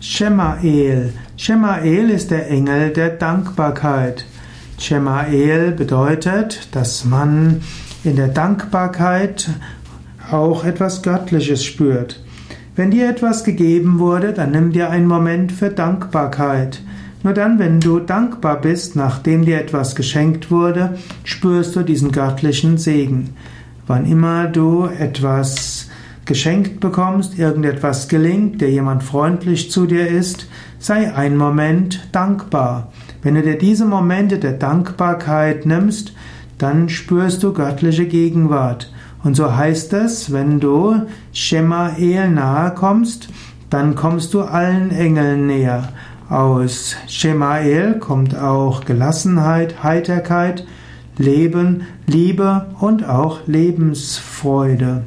Shemael. Shemael ist der Engel der Dankbarkeit. Shemael bedeutet, dass man in der Dankbarkeit auch etwas Göttliches spürt. Wenn dir etwas gegeben wurde, dann nimm dir einen Moment für Dankbarkeit. Nur dann, wenn du dankbar bist, nachdem dir etwas geschenkt wurde, spürst du diesen göttlichen Segen. Wann immer du etwas geschenkt bekommst, irgendetwas gelingt, der jemand freundlich zu dir ist, sei ein Moment dankbar. Wenn du dir diese Momente der Dankbarkeit nimmst, dann spürst du göttliche Gegenwart. Und so heißt es, wenn du Shema El nahe kommst, dann kommst du allen Engeln näher. Aus Shema El kommt auch Gelassenheit, Heiterkeit, Leben, Liebe und auch Lebensfreude.